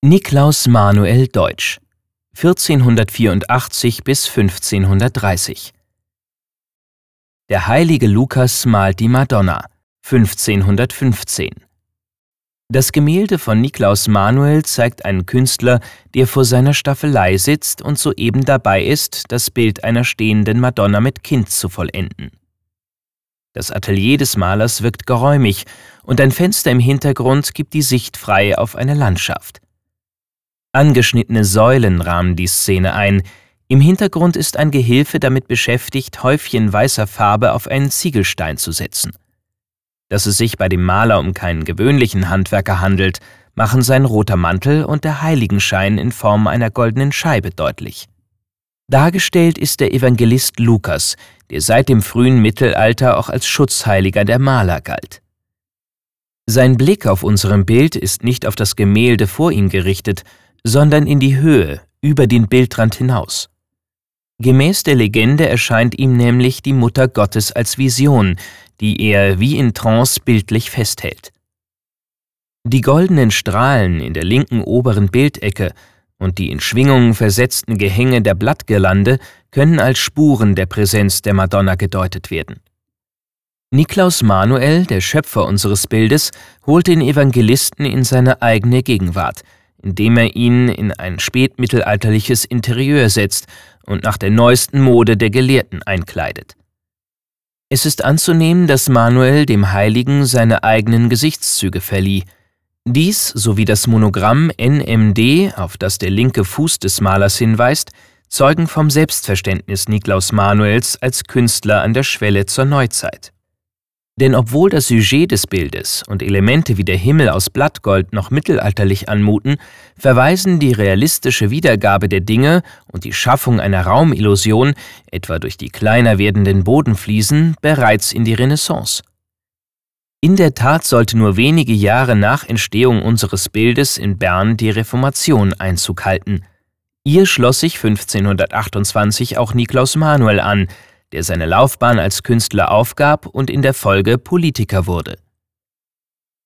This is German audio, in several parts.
Niklaus Manuel Deutsch 1484 bis 1530 Der heilige Lukas malt die Madonna 1515 Das Gemälde von Niklaus Manuel zeigt einen Künstler, der vor seiner Staffelei sitzt und soeben dabei ist, das Bild einer stehenden Madonna mit Kind zu vollenden. Das Atelier des Malers wirkt geräumig und ein Fenster im Hintergrund gibt die Sicht frei auf eine Landschaft. Angeschnittene Säulen rahmen die Szene ein. Im Hintergrund ist ein Gehilfe damit beschäftigt, Häufchen weißer Farbe auf einen Ziegelstein zu setzen. Dass es sich bei dem Maler um keinen gewöhnlichen Handwerker handelt, machen sein roter Mantel und der Heiligenschein in Form einer goldenen Scheibe deutlich. Dargestellt ist der Evangelist Lukas, der seit dem frühen Mittelalter auch als Schutzheiliger der Maler galt. Sein Blick auf unserem Bild ist nicht auf das Gemälde vor ihm gerichtet, sondern in die Höhe, über den Bildrand hinaus. Gemäß der Legende erscheint ihm nämlich die Mutter Gottes als Vision, die er wie in Trance bildlich festhält. Die goldenen Strahlen in der linken oberen Bildecke und die in Schwingungen versetzten Gehänge der Blattgirlande können als Spuren der Präsenz der Madonna gedeutet werden. Niklaus Manuel, der Schöpfer unseres Bildes, holt den Evangelisten in seine eigene Gegenwart – indem er ihn in ein spätmittelalterliches Interieur setzt und nach der neuesten Mode der Gelehrten einkleidet. Es ist anzunehmen, dass Manuel dem Heiligen seine eigenen Gesichtszüge verlieh. Dies sowie das Monogramm NMD, auf das der linke Fuß des Malers hinweist, zeugen vom Selbstverständnis Niklaus Manuels als Künstler an der Schwelle zur Neuzeit. Denn obwohl das Sujet des Bildes und Elemente wie der Himmel aus Blattgold noch mittelalterlich anmuten, verweisen die realistische Wiedergabe der Dinge und die Schaffung einer Raumillusion, etwa durch die kleiner werdenden Bodenfliesen, bereits in die Renaissance. In der Tat sollte nur wenige Jahre nach Entstehung unseres Bildes in Bern die Reformation Einzug halten. Ihr schloss sich 1528 auch Niklaus Manuel an, der seine Laufbahn als Künstler aufgab und in der Folge Politiker wurde.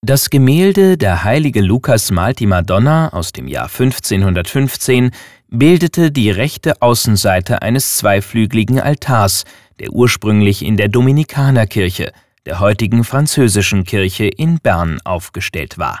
Das Gemälde Der heilige Lukas malt die Madonna aus dem Jahr 1515 bildete die rechte Außenseite eines zweiflügeligen Altars, der ursprünglich in der Dominikanerkirche, der heutigen französischen Kirche in Bern aufgestellt war